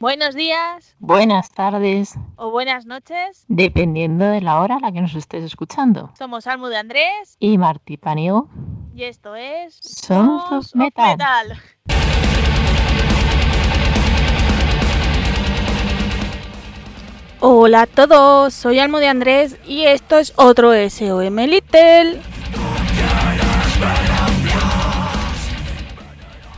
Buenos días. Buenas tardes. O buenas noches. Dependiendo de la hora a la que nos estés escuchando. Somos Almu de Andrés. Y Martí Paniego. Y esto es. Sons of Metal. metal. Hola a todos, soy Almo de Andrés y esto es otro SOM Little.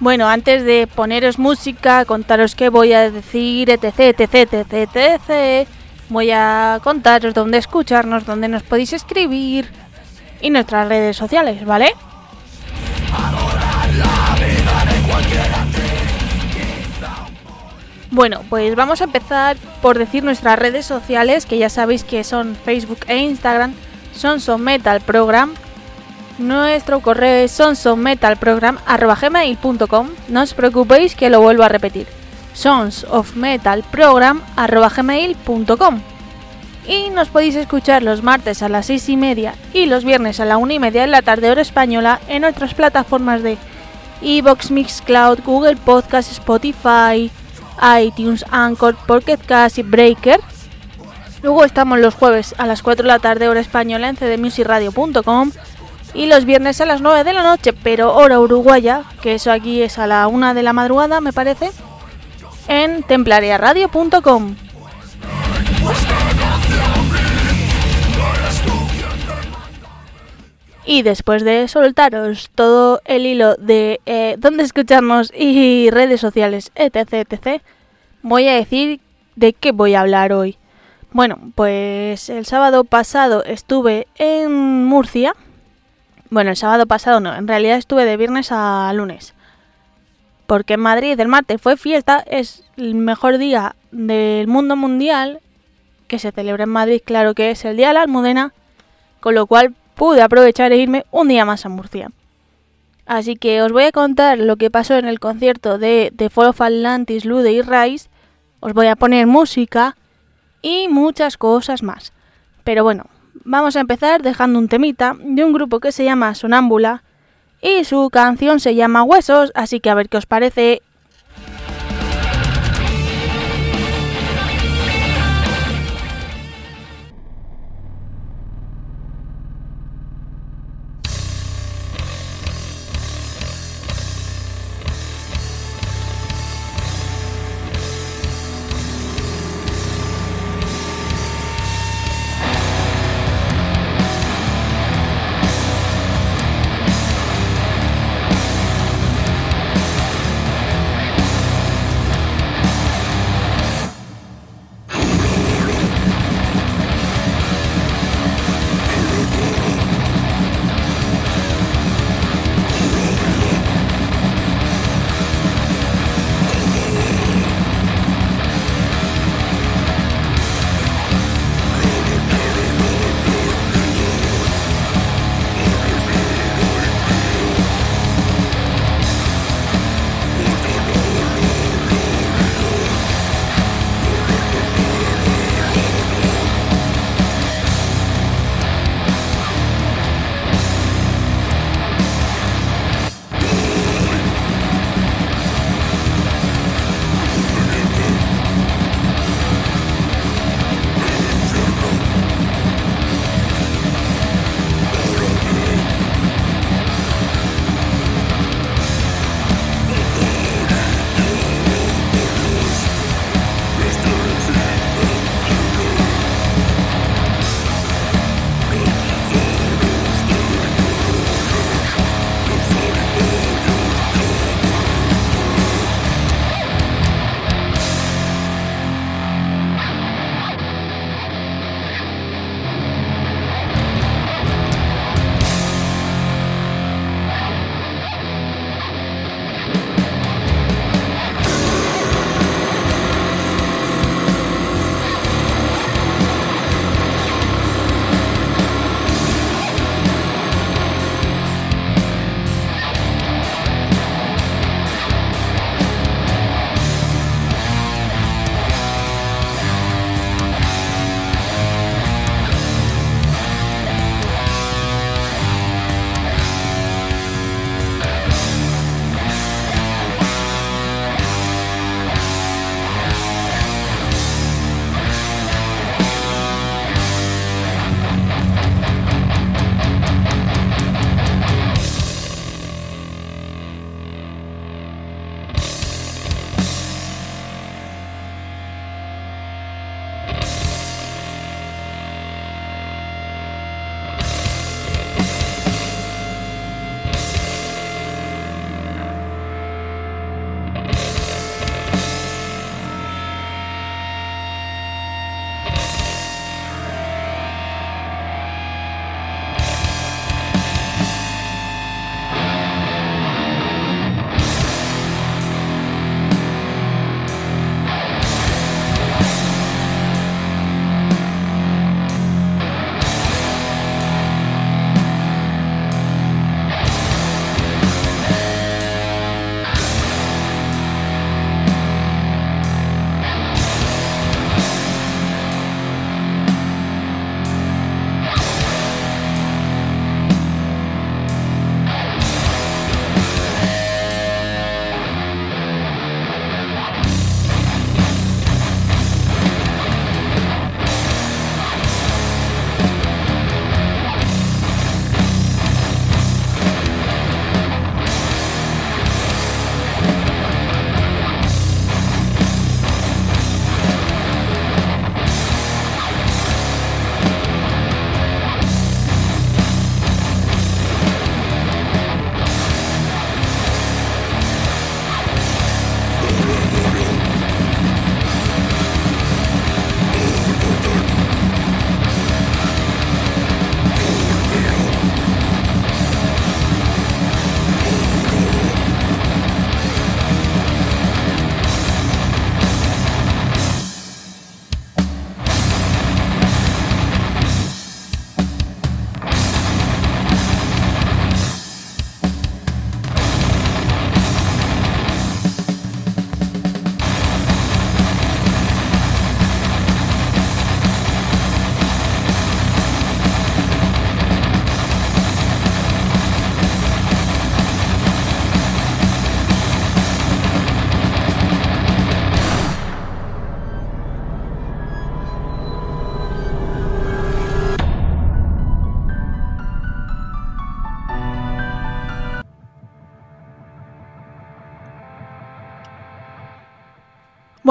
Bueno, antes de poneros música, contaros qué voy a decir, etc, etc, etc, etc, voy a contaros dónde escucharnos, dónde nos podéis escribir y nuestras redes sociales, ¿vale? Bueno, pues vamos a empezar por decir nuestras redes sociales, que ya sabéis que son Facebook e Instagram, son Son Metal Program, nuestro correo es sonsofmetalprogram.gmail.com No os preocupéis que lo vuelvo a repetir. sonsofmetalprogram.gmail.com Y nos podéis escuchar los martes a las 6 y media y los viernes a la 1 y media de la tarde hora española en otras plataformas de Evox, Mixcloud, Google Podcast, Spotify, iTunes, Anchor, Pocket Cast y Breaker. Luego estamos los jueves a las 4 de la tarde hora española en cdmusicradio.com y los viernes a las 9 de la noche, pero hora uruguaya, que eso aquí es a la 1 de la madrugada, me parece, en templariaradio.com. Y después de soltaros todo el hilo de eh, dónde escucharnos y redes sociales, etc, etc, voy a decir de qué voy a hablar hoy. Bueno, pues el sábado pasado estuve en Murcia, bueno, el sábado pasado no, en realidad estuve de viernes a lunes. Porque en Madrid el martes fue fiesta, es el mejor día del mundo mundial que se celebra en Madrid, claro que es el Día de la Almudena, con lo cual pude aprovechar e irme un día más a Murcia. Así que os voy a contar lo que pasó en el concierto de The Fall of Atlantis, Lude y Rise, os voy a poner música y muchas cosas más. Pero bueno, vamos a empezar dejando un temita de un grupo que se llama Sonámbula y su canción se llama Huesos, así que a ver qué os parece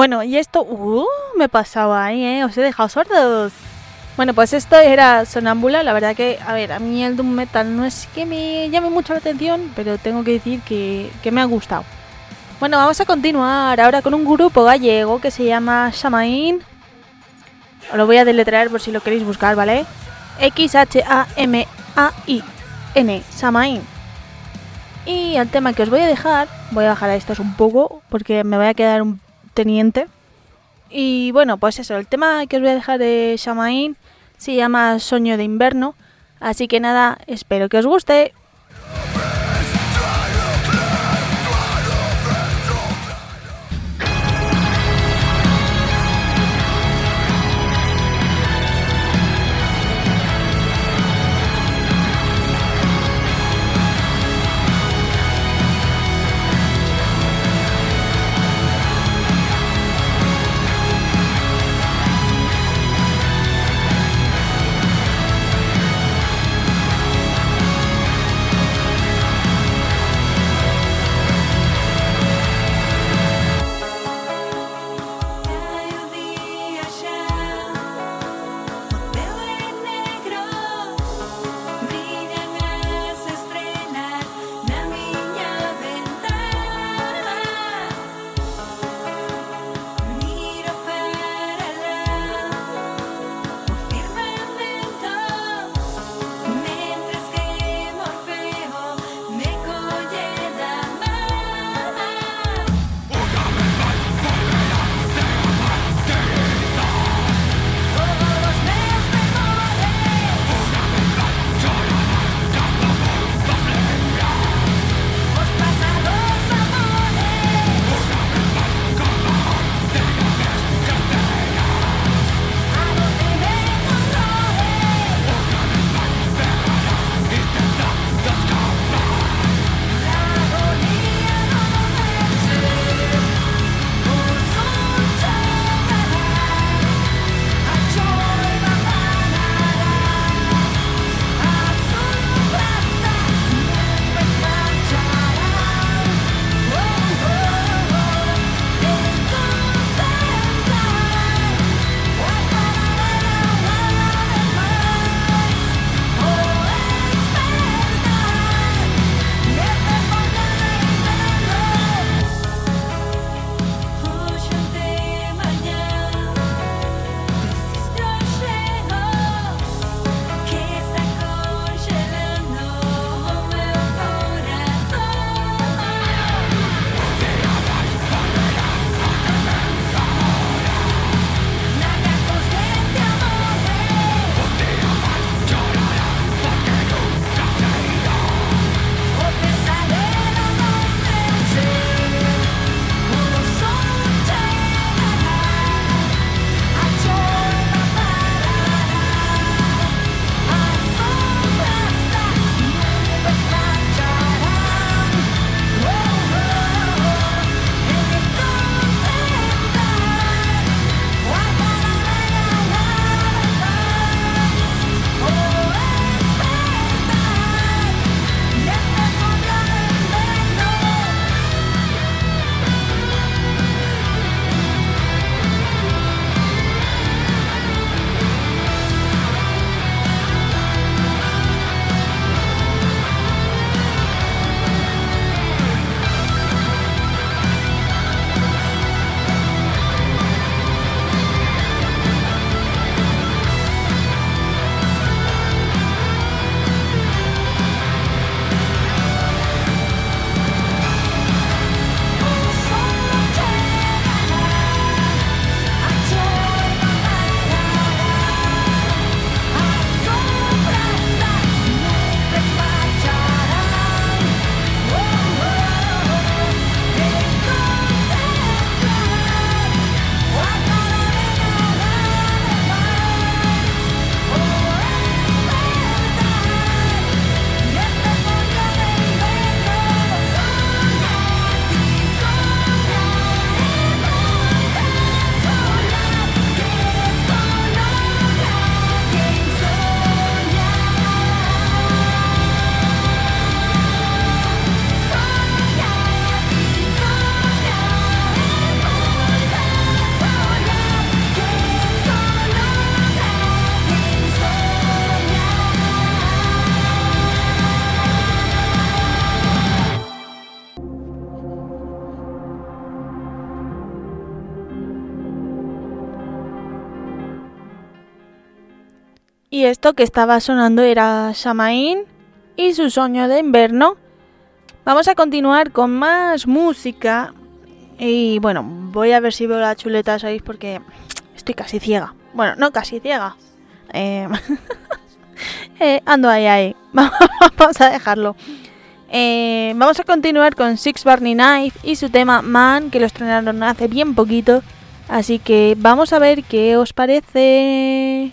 Bueno, y esto, uh, me pasaba ahí, ¿eh? Os he dejado sordos. Bueno, pues esto era Sonámbula. La verdad que, a ver, a mí el Doom Metal no es que me llame mucho la atención, pero tengo que decir que, me ha gustado. Bueno, vamos a continuar ahora con un grupo gallego que se llama Shamain. Os lo voy a deletrear por si lo queréis buscar, ¿vale? X-H-A-M-A-I-N, Shamain. Y el tema que os voy a dejar, voy a bajar a estos un poco porque me voy a quedar un Y bueno, pues eso, el tema que os voy a dejar de Shamain se llama Sueño de Invierno. Así que nada, espero que os guste. Esto que estaba sonando era Shamain y su sueño de invierno. Vamos a continuar con más música. Y bueno, voy a ver si veo la chuleta, ¿sabéis? Porque estoy casi ciega. Bueno, no casi ciega. Eh, eh, ando ahí, ahí. Vamos a dejarlo. Eh, vamos a continuar con Six Barney Knife y su tema Man, que lo estrenaron hace bien poquito. Así que vamos a ver qué os parece.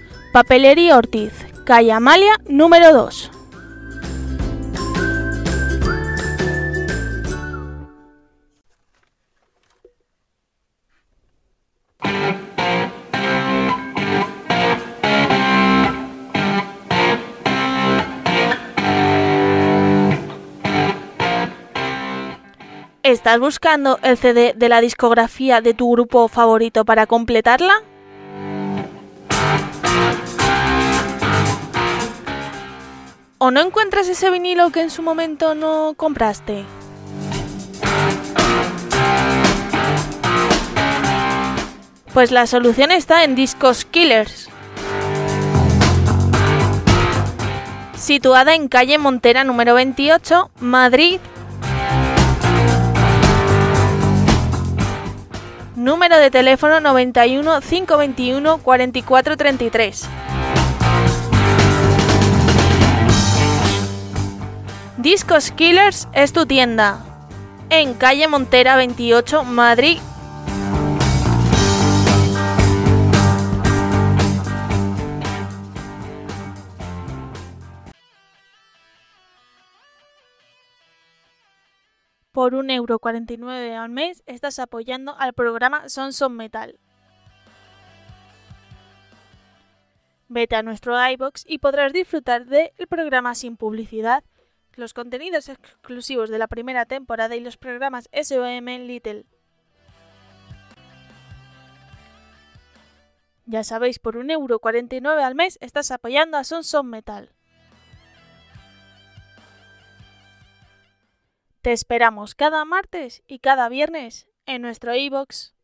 Papelería Ortiz, calle Amalia, número 2. ¿Estás buscando el CD de la discografía de tu grupo favorito para completarla? ¿O no encuentras ese vinilo que en su momento no compraste? Pues la solución está en Discos Killers. Situada en calle Montera número 28, Madrid. Número de teléfono 91 521 4433. Discos Killers es tu tienda. En calle Montera 28, Madrid. Por 1,49€ al mes estás apoyando al programa Sons of Metal. Vete a nuestro iBox y podrás disfrutar del programa sin publicidad los contenidos exclusivos de la primera temporada y los programas SOM Little. Ya sabéis, por 1,49€ al mes estás apoyando a Son Metal. Te esperamos cada martes y cada viernes en nuestro iBox. What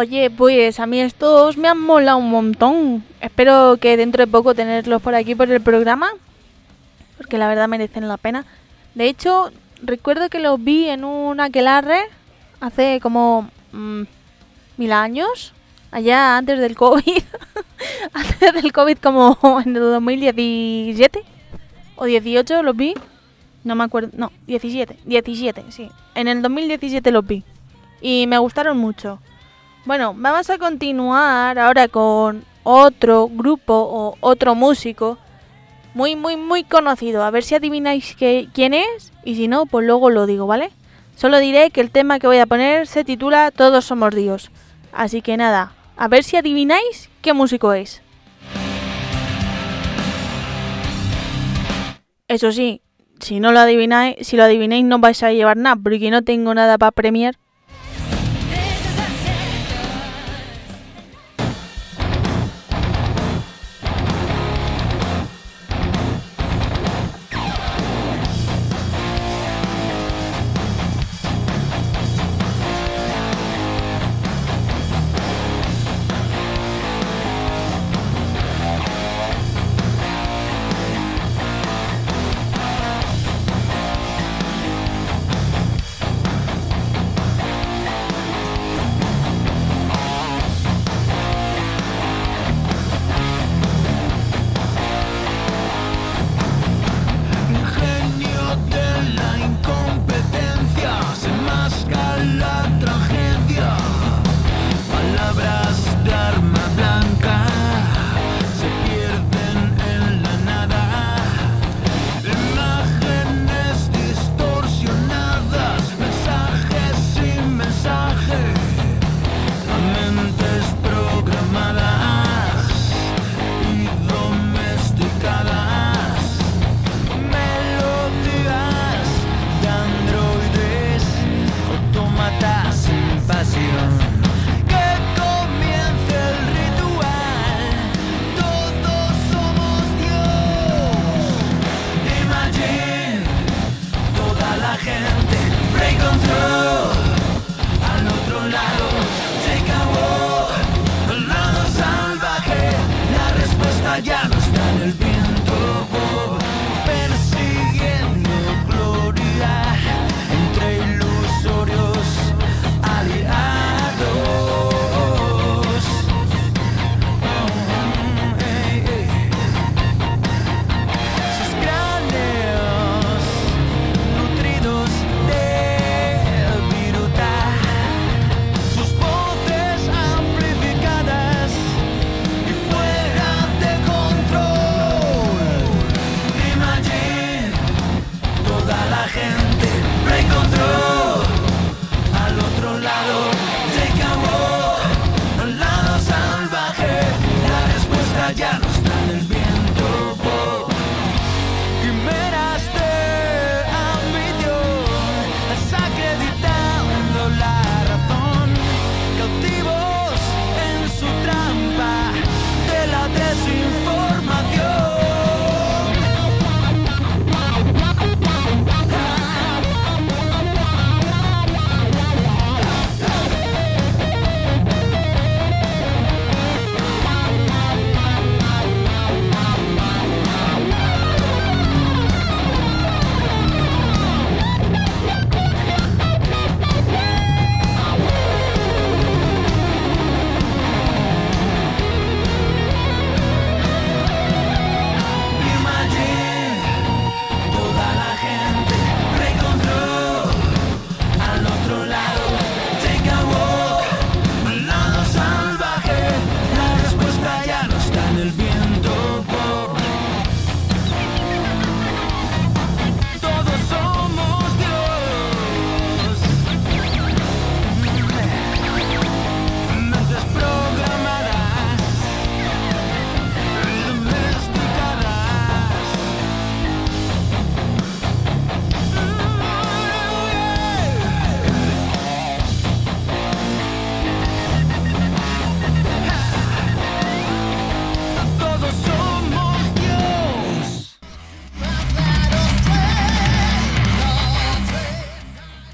Oye, pues a mí estos me han molado un montón. Espero que dentro de poco tenerlos por aquí por el programa. Porque la verdad merecen la pena. De hecho, recuerdo que los vi en un aquelarre hace como mm, mil años. Allá antes del COVID. antes del COVID como en el 2017 o 18 los vi. No me acuerdo. No, 17. 17, sí. En el 2017 los vi. Y me gustaron mucho. Bueno, vamos a continuar ahora con otro grupo o otro músico muy, muy, muy conocido. A ver si adivináis quién es y si no, pues luego lo digo, ¿vale? Solo diré que el tema que voy a poner se titula Todos somos Dios. Así que nada, a ver si adivináis qué músico es. Eso sí, si no lo adivináis, si lo adivináis no vais a llevar nada, porque no tengo nada para premiar.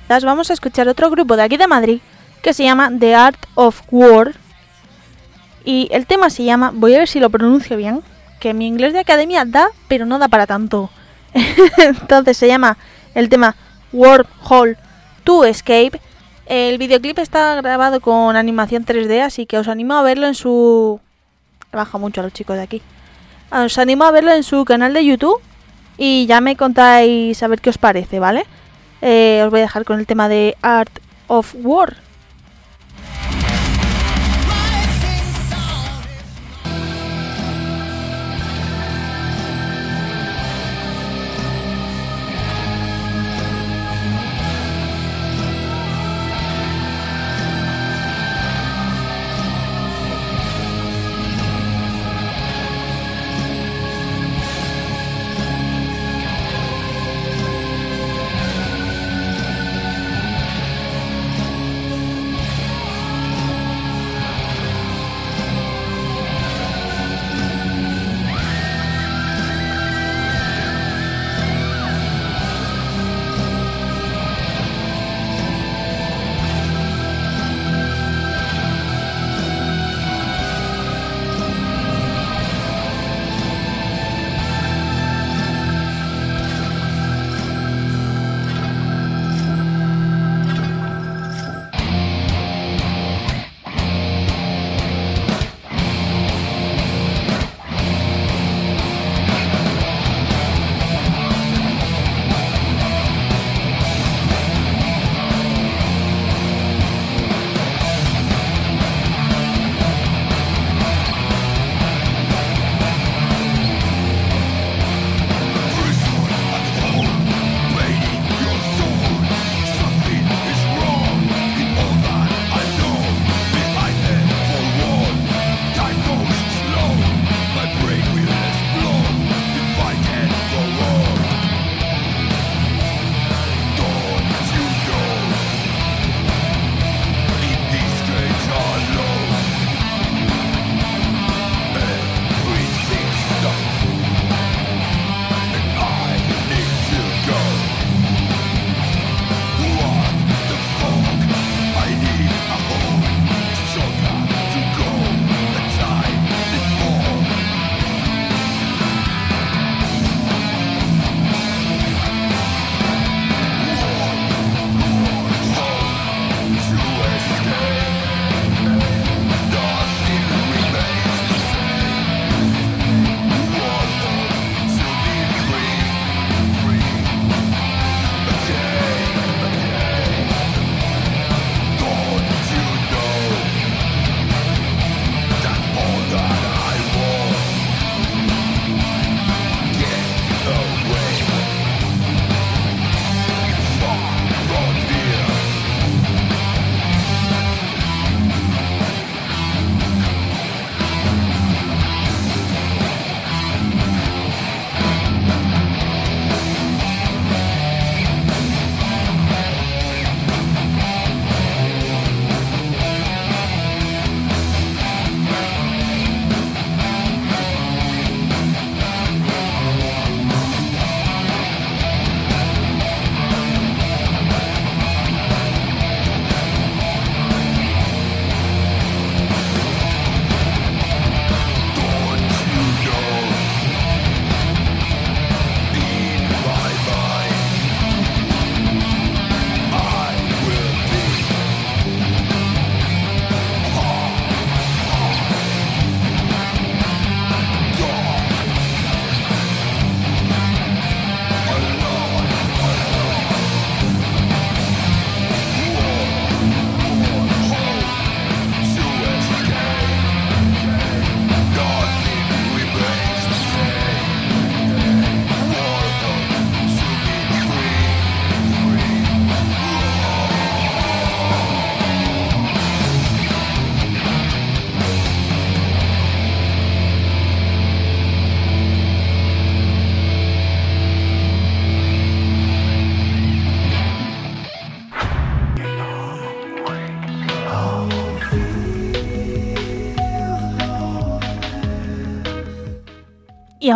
Vamos a escuchar otro grupo de aquí de Madrid que se llama The Art of War. Y el tema se llama, voy a ver si lo pronuncio bien, que mi inglés de academia da, pero no da para tanto. Entonces se llama el tema Wormhole to Escape. El videoclip está grabado con animación 3D, así que os animo a verlo en su... Baja mucho a los chicos de aquí. Os animo a verlo en su canal de YouTube y ya me contáis a ver qué os parece, ¿vale? Eh, os voy a dejar con el tema de Art of War.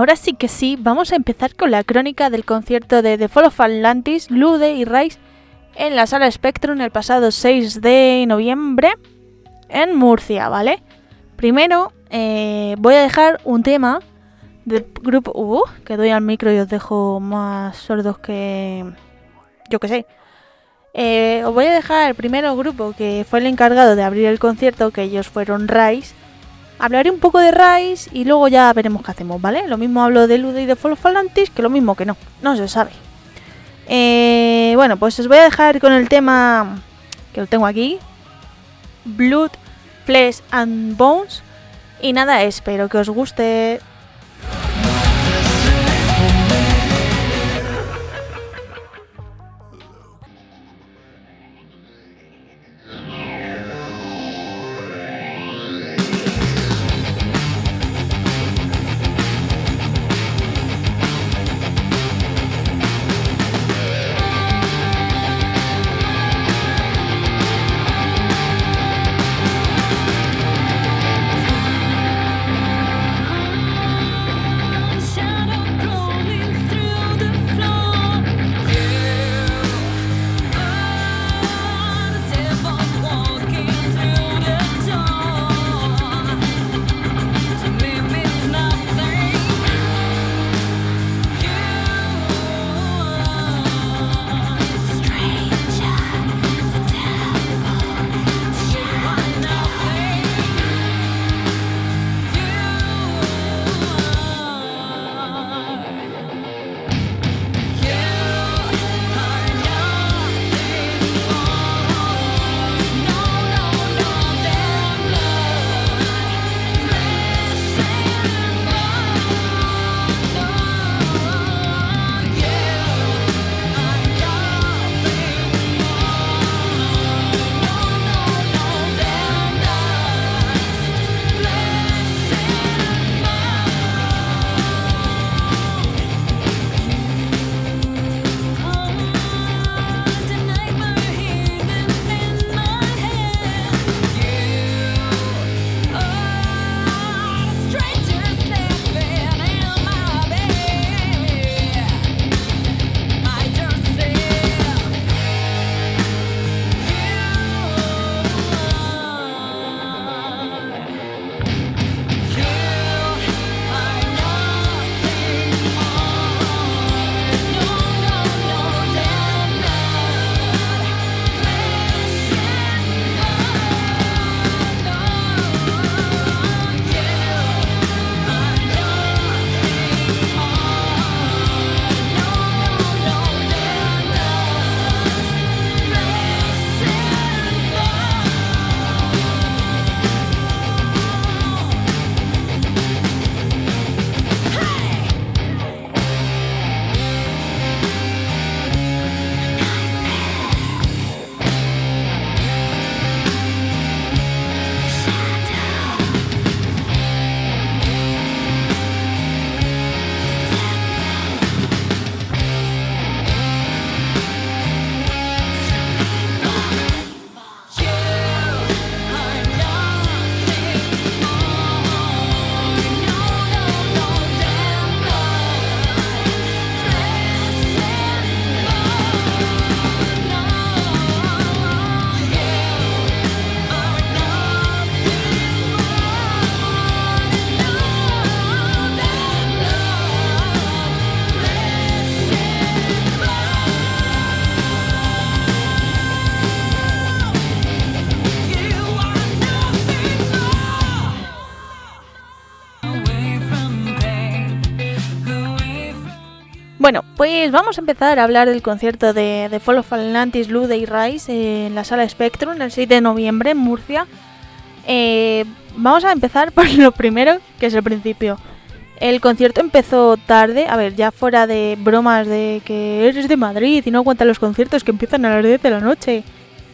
Ahora sí que sí, vamos a empezar con la crónica del concierto de The Fall of Atlantis, Lude y Rise en la sala Spectrum el pasado 6 de noviembre en Murcia, ¿vale? Primero eh, voy a dejar un tema del grupo... Uh, que doy al micro y os dejo más sordos que... Yo que sé. Eh, os voy a dejar el primero grupo que fue el encargado de abrir el concierto, que ellos fueron Rise. Hablaré un poco de Rise y luego ya veremos qué hacemos, ¿vale? Lo mismo hablo de Lude y de Fall que lo mismo que no, no se sabe. Eh, bueno, pues os voy a dejar con el tema que lo tengo aquí. Blood, Flesh and Bones. Y nada, espero que os guste. Bueno, pues vamos a empezar a hablar del concierto de, de Fall of Atlantis, Lude y Rise en la sala Spectrum el 6 de noviembre en Murcia. Eh, vamos a empezar por lo primero, que es el principio. El concierto empezó tarde, a ver, ya fuera de bromas de que eres de Madrid y no aguantan los conciertos que empiezan a las 10 de la noche.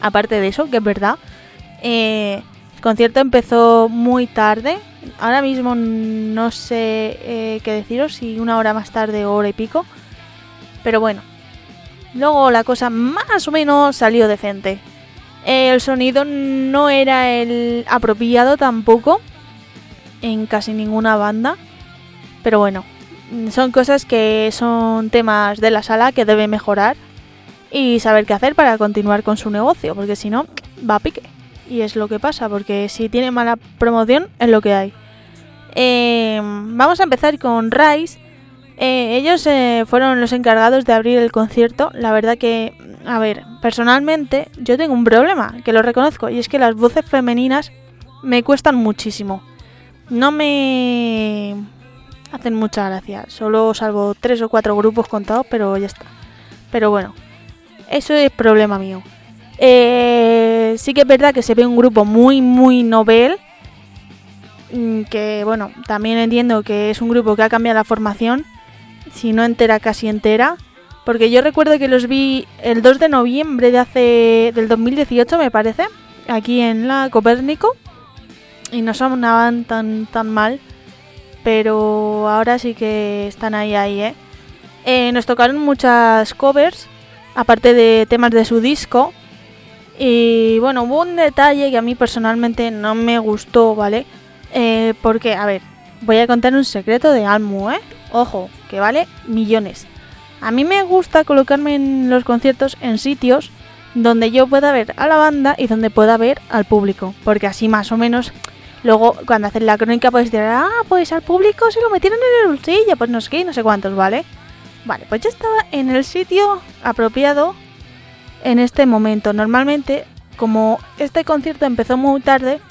Aparte de eso, que es verdad. Eh, el concierto empezó muy tarde. Ahora mismo no sé eh, qué deciros, si una hora más tarde o hora y pico. Pero bueno. Luego la cosa más o menos salió decente. El sonido no era el apropiado tampoco en casi ninguna banda. Pero bueno, son cosas que son temas de la sala que debe mejorar. y saber qué hacer para continuar con su negocio, porque si no, va a pique. Y es lo que pasa, porque si tiene mala promoción, es lo que hay. Eh, vamos a empezar con Rice. Eh, ellos eh, fueron los encargados de abrir el concierto. La verdad que, a ver, personalmente yo tengo un problema, que lo reconozco, y es que las voces femeninas me cuestan muchísimo. No me hacen mucha gracia. Solo salvo tres o cuatro grupos contados, pero ya está. Pero bueno, eso es problema mío. Eh, sí que es verdad que se ve un grupo muy, muy novel. mm, Que bueno, también entiendo que es un grupo que ha cambiado la formación. Si no entera, casi entera. Porque yo recuerdo que los vi el 2 de noviembre de hace. del 2018, me parece. Aquí en la Copérnico. Y no sonaban tan, tan mal. Pero ahora sí que están ahí, ahí, ¿eh? Eh, nos tocaron muchas covers, aparte de temas de su disco. Y bueno, hubo un detalle que a mí personalmente no me gustó, ¿vale? Eh, porque, a ver, voy a contar un secreto de Almu, ¿eh? Ojo, que vale millones. A mí me gusta colocarme en los conciertos en sitios donde yo pueda ver a la banda y donde pueda ver al público. Porque así más o menos, luego cuando hacen la crónica puedes decir, ah, pues al público se lo metieron en el bolsillo, pues no sé qué, no sé cuántos, ¿vale? Vale, pues yo estaba en el sitio apropiado en este momento. Normalmente, como este concierto empezó muy tarde,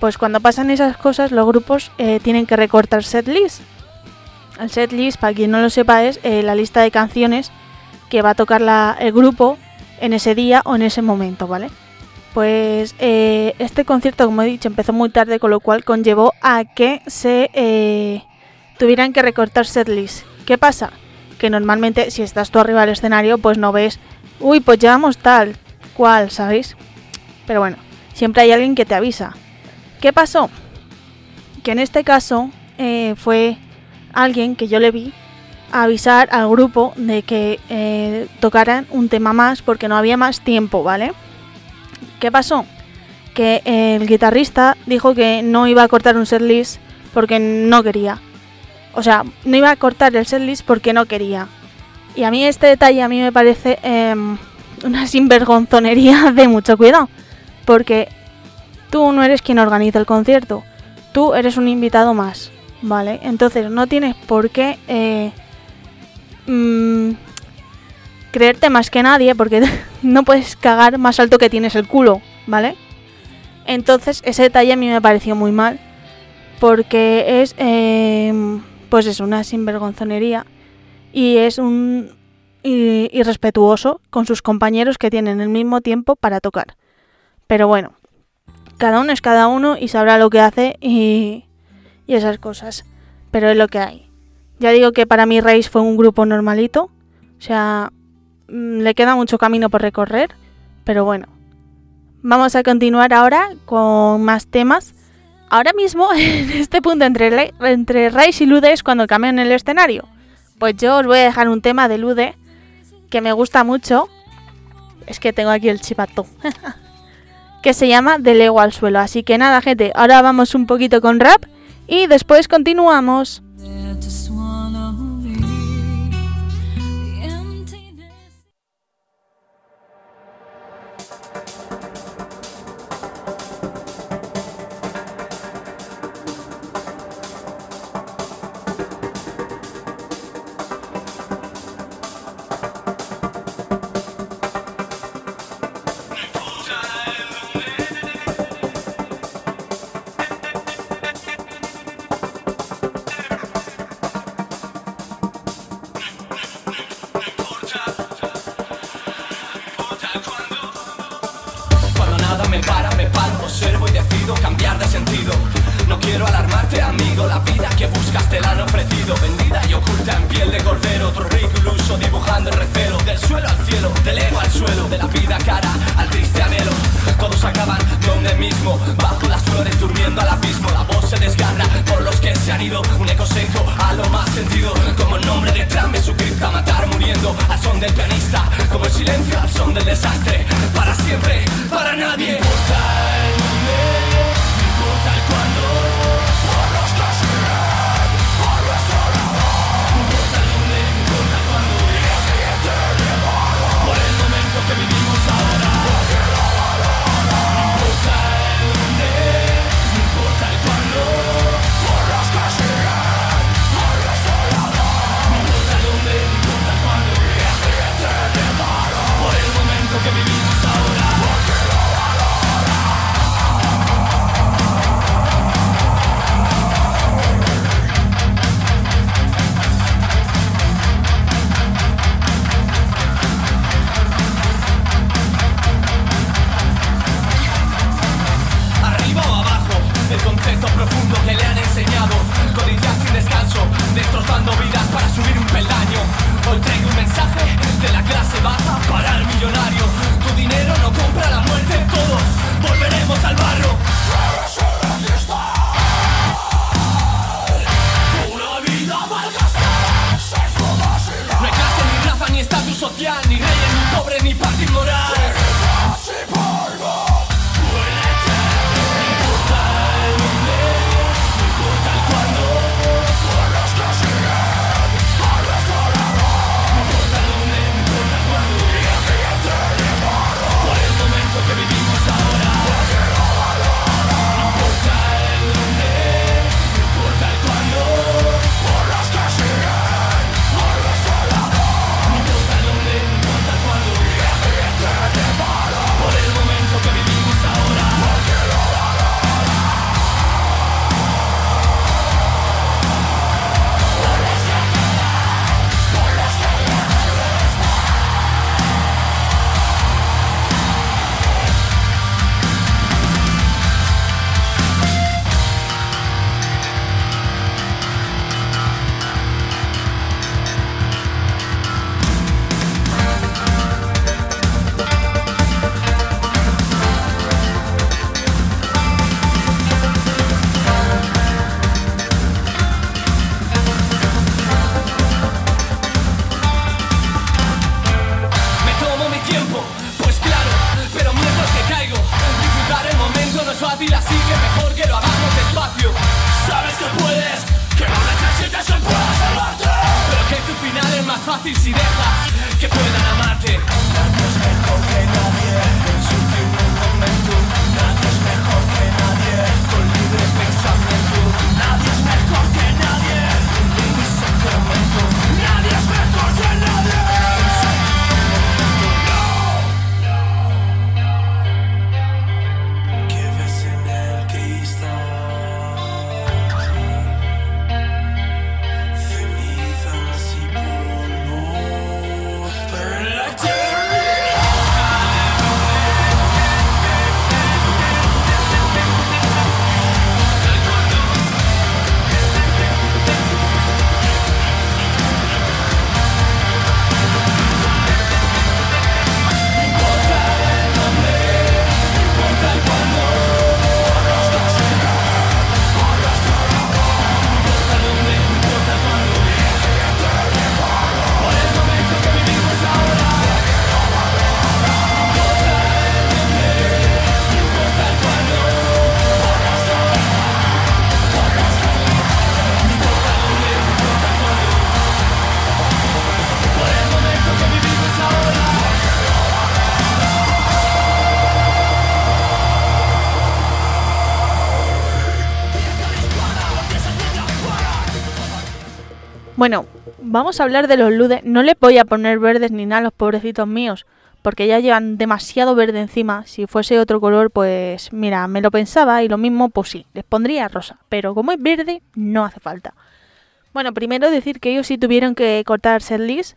pues cuando pasan esas cosas, los grupos eh, tienen que recortar setlist. El setlist, para quien no lo sepa, es eh, la lista de canciones que va a tocar la- el grupo en ese día o en ese momento, ¿vale? Pues eh, este concierto, como he dicho, empezó muy tarde, con lo cual conllevó a que se eh, tuvieran que recortar setlist. ¿Qué pasa? Que normalmente si estás tú arriba del escenario, pues no ves, uy, pues llevamos tal, cual, ¿sabéis? Pero bueno, siempre hay alguien que te avisa. ¿Qué pasó? Que en este caso fue alguien que yo le vi avisar al grupo de que eh, tocaran un tema más porque no había más tiempo, ¿vale? ¿Qué pasó? Que el guitarrista dijo que no iba a cortar un setlist porque no quería. O sea, no iba a cortar el setlist porque no quería. Y a mí este detalle a mí me parece em, una sinvergonzonería de mucho cuidado. Porque tú no eres quien organiza el concierto. Tú eres un invitado más. ¿Vale? Entonces no tienes por qué eh, mm, creerte más que nadie porque no puedes cagar más alto que tienes el culo, ¿vale? Entonces ese detalle a mí me pareció muy mal porque es, eh, pues es una sinvergonzonería y es un irrespetuoso con sus compañeros que tienen el mismo tiempo para tocar. Pero bueno, cada uno es cada uno y sabrá lo que hace y, y esas cosas. Pero es lo que hay. Ya digo que para mí Reis fue un grupo normalito. O sea, mm, le queda mucho camino por recorrer. Pero bueno. Vamos a continuar ahora con más temas. Ahora mismo, en este punto entre, entre Reis y Lude es cuando cambian el escenario. Pues yo os voy a dejar un tema de Lude que me gusta mucho. Es que tengo aquí el chipato. que se llama De Lego al suelo. Así que nada, gente, ahora vamos un poquito con rap y después continuamos. Bueno, vamos a hablar de los ludes. No les voy a poner verdes ni nada a los pobrecitos míos, porque ya llevan demasiado verde encima. Si fuese otro color, pues mira, me lo pensaba y lo mismo, pues sí, les pondría rosa. Pero como es verde, no hace falta. Bueno, primero decir que ellos sí tuvieron que cortar setlist.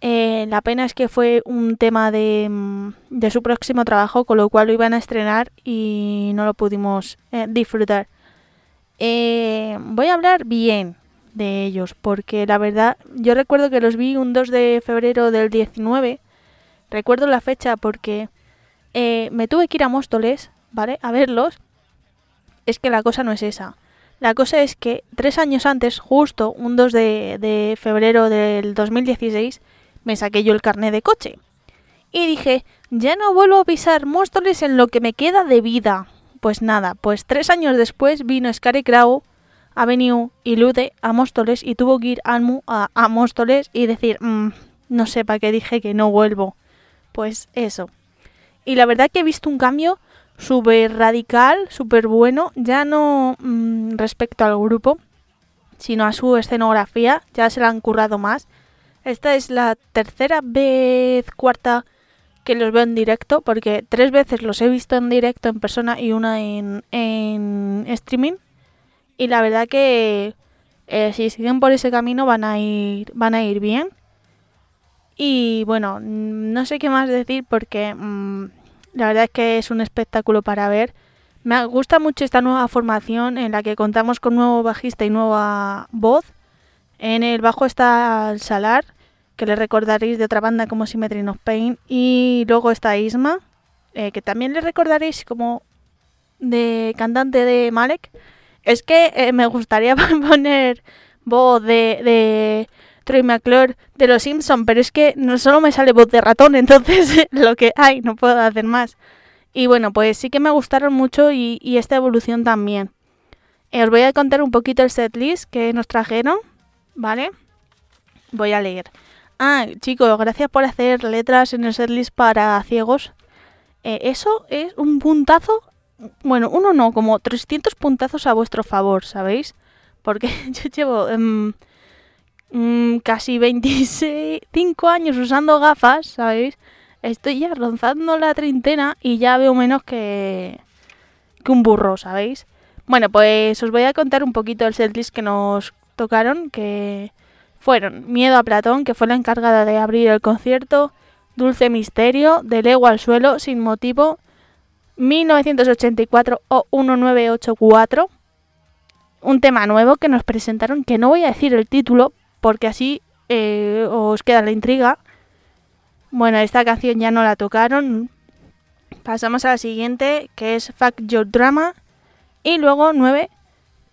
Eh, la pena es que fue un tema de, mm, de su próximo trabajo, con lo cual lo iban a estrenar y no lo pudimos eh, disfrutar. Eh, voy a hablar bien de ellos, porque la verdad, yo recuerdo que los vi un 2 de febrero del 19. Recuerdo la fecha porque eh, me tuve que ir a Móstoles, ¿vale? A verlos. Es que la cosa no es esa. La cosa es que tres años antes, justo un 2 de, de febrero del 2016, me saqué yo el carnet de coche. Y dije, ya no vuelvo a pisar Móstoles en lo que me queda de vida. Pues nada, pues tres años después vino Scary Crow, Avenue y Lude a Móstoles y tuvo que ir Almu a, a Móstoles y decir, "Mm, no sé para qué dije que no vuelvo. Pues eso. Y la verdad que he visto un cambio súper radical, súper bueno, ya no mm, respecto al grupo, sino a su escenografía, ya se la han currado más. Esta es la tercera vez, cuarta que los veo en directo, porque tres veces los he visto en directo en persona y una en, en streaming. Y la verdad que eh, si siguen por ese camino van a ir, van a ir bien. Y bueno, mm, no sé qué más decir porque mm, la verdad es que es un espectáculo para ver. Me gusta mucho esta nueva formación en la que contamos con nuevo bajista y nueva voz. En el bajo está el Salar que le recordaréis de otra banda como Symmetry of Pain. Y luego está Isma, eh, que también le recordaréis como de cantante de Malek. Es que eh, me gustaría poner voz de, de Troy McClure de Los Simpson, pero es que no solo me sale voz de ratón, entonces lo que hay, no puedo hacer más. Y bueno, pues sí que me gustaron mucho y, esta evolución también. Eh, os voy a contar un poquito el setlist que nos trajeron, ¿vale? Voy a leer. Ah, chicos, gracias por hacer letras en el setlist para ciegos. Eh, eso es un puntazo. Bueno, uno no, como 300 puntazos a vuestro favor, ¿sabéis? Porque yo llevo em, mm, casi 25 años usando gafas, ¿sabéis? Estoy ya rozando la treintena y ya veo menos que, que un burro, ¿sabéis? Bueno, pues os voy a contar un poquito el setlist que nos tocaron, que fueron Miedo a Platón, que fue la encargada de abrir el concierto, Dulce Misterio, De Legua al Suelo, Sin Motivo, 1984 o 1984, un tema nuevo que nos presentaron, que no voy a decir el título, porque así eh, os queda la intriga. Bueno, esta canción ya no la tocaron. Pasamos a la siguiente, que es Fuck Your Drama. Y luego 9,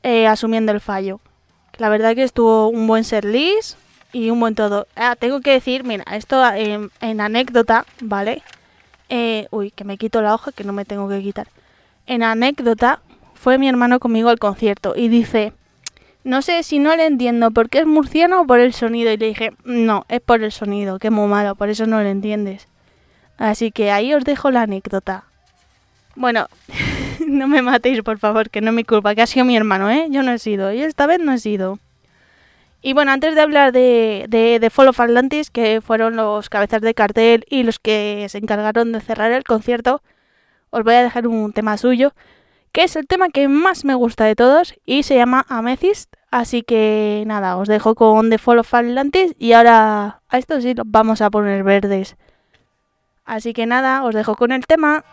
eh, Asumiendo el Fallo. La verdad que estuvo un buen set list y un buen todo. Ah, tengo que decir, mira, esto en, en anécdota, ¿vale? Eh, uy, que me quito la hoja que no me tengo que quitar. En anécdota, fue mi hermano conmigo al concierto y dice, no sé si no le entiendo porque es murciano o por el sonido. Y le dije, no, es por el sonido, que es muy malo, por eso no lo entiendes. Así que ahí os dejo la anécdota. Bueno, no me matéis, por favor, que no es mi culpa, que ha sido mi hermano, ¿eh? Yo no he sido, y esta vez no he sido. Y bueno, antes de hablar de, de, de Fall of Atlantis, que fueron los cabezas de cartel y los que se encargaron de cerrar el concierto, os voy a dejar un tema suyo, que es el tema que más me gusta de todos y se llama Amethyst. Así que nada, os dejo con The Fall of Atlantis y ahora a esto sí los vamos a poner verdes. Así que nada, os dejo con el tema.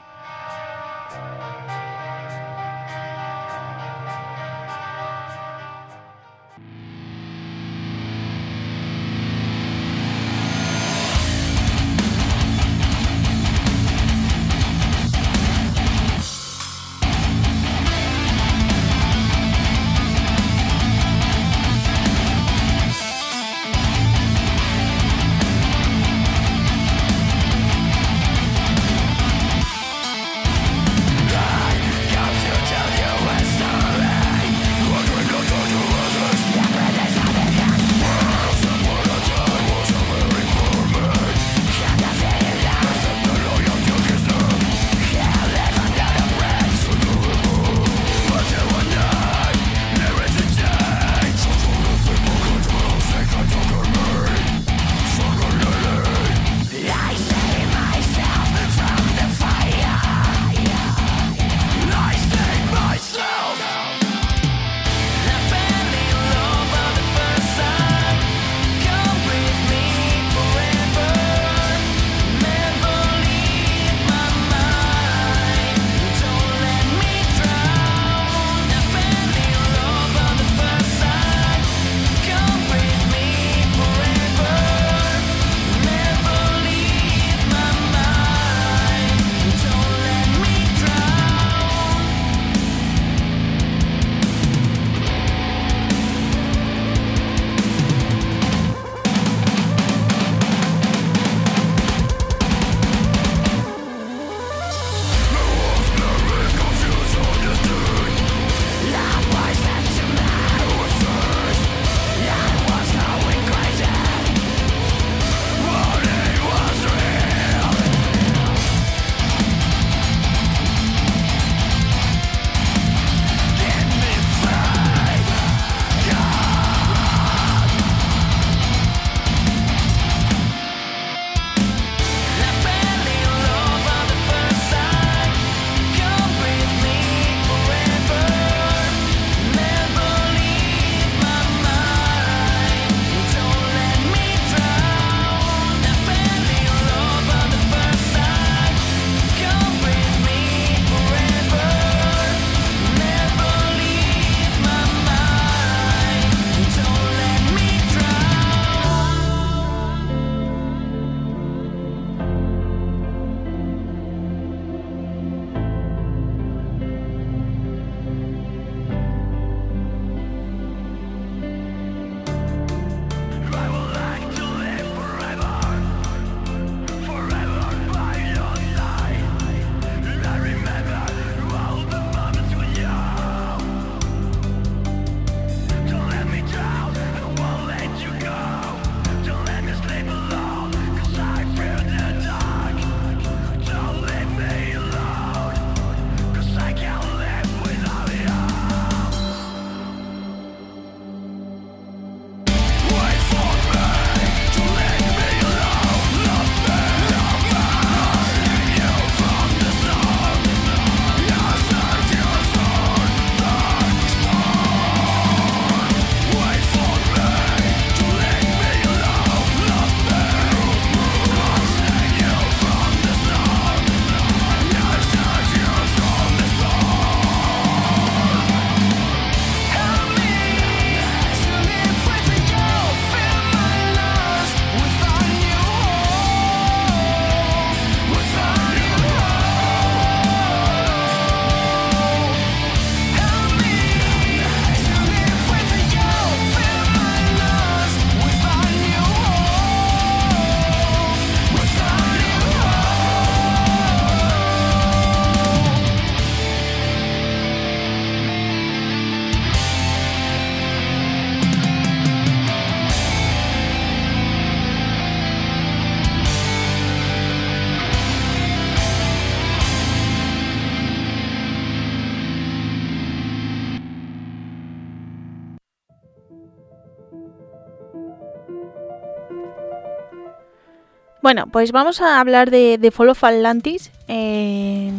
Bueno, pues vamos a hablar de, de Fall of Atlantis. eh,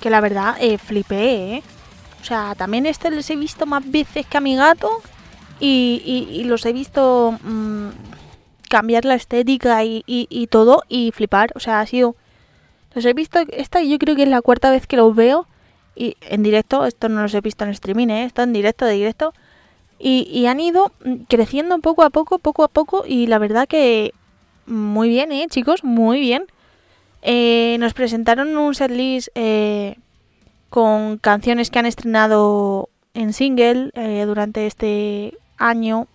que la verdad, eh, flipé, ¿eh? O sea, también este les he visto más veces que a mi gato. Y, los he visto mm, cambiar la estética y todo y flipar. O sea, ha sido... Los he visto... Esta yo creo que es la cuarta vez que los veo. Y en directo, esto no los he visto en streaming, ¿eh? Esto en directo, de directo. Y, y han ido mm, creciendo poco a poco, poco a poco. Y la verdad que muy bien, ¿eh, chicos? Muy bien. Eh, nos presentaron un setlist eh, con canciones que han estrenado en single eh, durante este año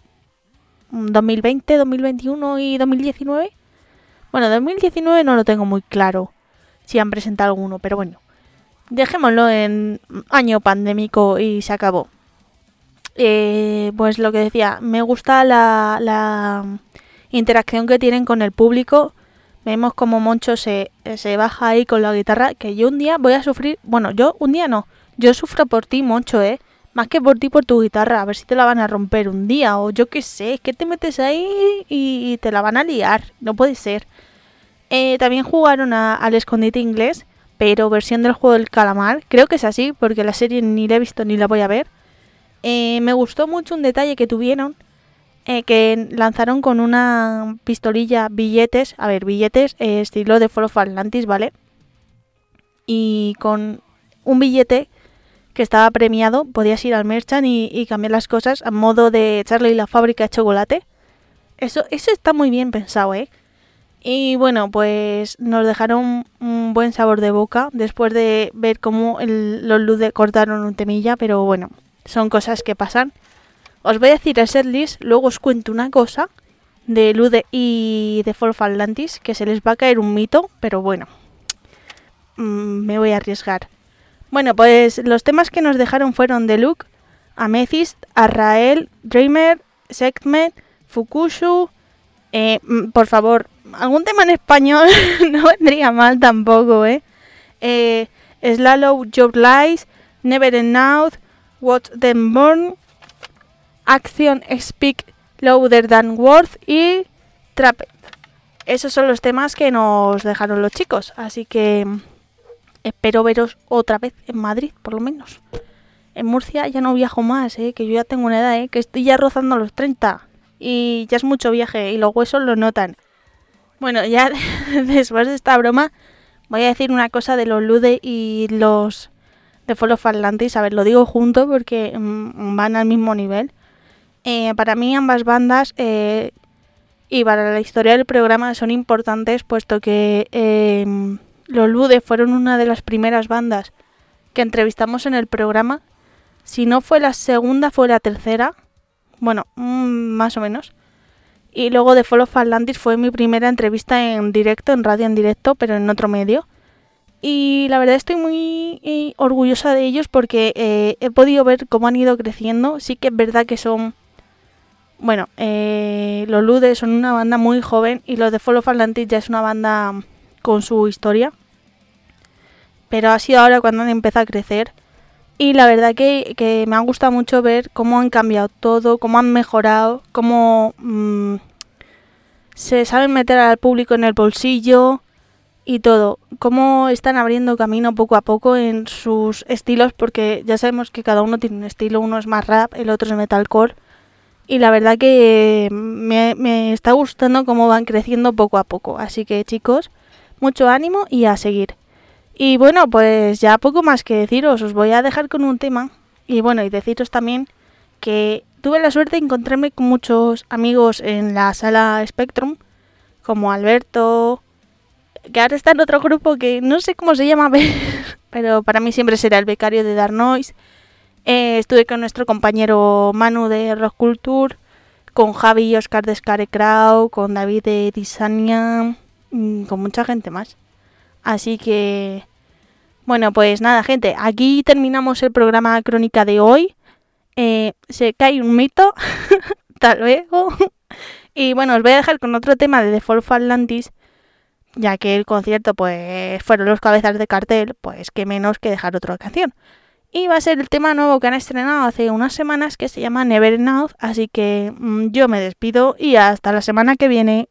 mm, 2020, 2021 y 2019. Bueno, 2019 no lo tengo muy claro si han presentado alguno, pero bueno, dejémoslo en año pandémico y se acabó. Eh, pues lo que decía, me gusta la, la interacción que tienen con el público. Vemos como Moncho se, se baja ahí con la guitarra, que yo un día voy a sufrir, bueno, yo un día no, yo sufro por ti, Moncho, ¿eh? Más que por ti, por tu guitarra, a ver si te la van a romper un día, o yo qué sé, es que te metes ahí y te la van a liar, no puede ser. Eh, también jugaron a- al escondite inglés, pero versión del juego del calamar, creo que es así, porque la serie ni la he visto ni la voy a ver. Eh, me gustó mucho un detalle que tuvieron, eh, que lanzaron con una pistolilla billetes, a ver, billetes eh, estilo de of Atlantis, ¿vale? Y con un billete que estaba premiado, podías ir al merchant y, cambiar las cosas a modo de Charlie y la fábrica de chocolate. Eso, eso está muy bien pensado, ¿eh? Y bueno, pues nos dejaron un buen sabor de boca después de ver cómo los Lude cortaron un temilla, pero bueno, son cosas que pasan. Os voy a decir el setlist, luego os cuento una cosa de Lude y de Fall Atlantis, que se les va a caer un mito, pero bueno, mm, me voy a arriesgar. Bueno, pues los temas que nos dejaron fueron Deluxe, Amethyst, Arrael, Dreamer, Segment, Fukushu. eh, mm, por favor, algún tema en español no vendría mal tampoco, ¿eh? eh Slallow, Job Lies, Never Enough, Watch Them Burn, Action Speak Louder Than Words y Trapped. Esos son los temas que nos dejaron los chicos, así que espero veros otra vez en Madrid, por lo menos. En Murcia ya no viajo más, ¿eh? que yo ya tengo una edad, ¿eh? que estoy ya rozando los 30 y ya es mucho viaje y los huesos lo notan. Bueno, ya después de esta broma voy a decir una cosa de los Lude y los de Fall of Atlantis. A ver, lo digo junto porque mm, van al mismo nivel. Eh, para mí ambas bandas eh, y para la historia del programa son importantes puesto que eh, los Lude fueron una de las primeras bandas que entrevistamos en el programa. Si no fue la segunda, fue la tercera. Bueno, mm, más o menos. Y luego de Fall of Atlantis fue mi primera entrevista en directo, en radio en directo, pero en otro medio. Y la verdad estoy muy eh, orgullosa de ellos porque he podido ver cómo han ido creciendo. Sí que es verdad que son... Bueno, eh, los Ludes son una banda muy joven y los de Fall of Atlantis ya es una banda con su historia. Pero ha sido ahora cuando han empezado a crecer. Y la verdad que, que me ha gustado mucho ver cómo han cambiado todo, cómo han mejorado, cómo mm, se saben meter al público en el bolsillo y todo. Cómo están abriendo camino poco a poco en sus estilos, porque ya sabemos que cada uno tiene un estilo, uno es más rap, el otro es metalcore. Y la verdad que me, me está gustando cómo van creciendo poco a poco. Así que chicos, mucho ánimo y a seguir. Y bueno, pues ya poco más que deciros, os voy a dejar con un tema. Y bueno, y deciros también que tuve la suerte de encontrarme con muchos amigos en la sala Spectrum, como Alberto, que ahora está en otro grupo que no sé cómo se llama, pero para mí siempre será el becario de Dark Noise. Eh, estuve con nuestro compañero Manu de Rock Culture, con Javi y Oscar de Scarecrow, con David de Disania, mm, con mucha gente más. Así que, bueno, pues nada, gente, aquí terminamos el programa crónica de hoy. Eh, se cae un mito, hasta luego. y bueno, os voy a dejar con otro tema de The Fall of Atlantis, ya que el concierto pues fueron los cabezas de cartel, pues qué menos que dejar otra canción. Y va a ser el tema nuevo que han estrenado hace unas semanas que se llama Never Enough, así que mm, yo me despido y hasta la semana que viene.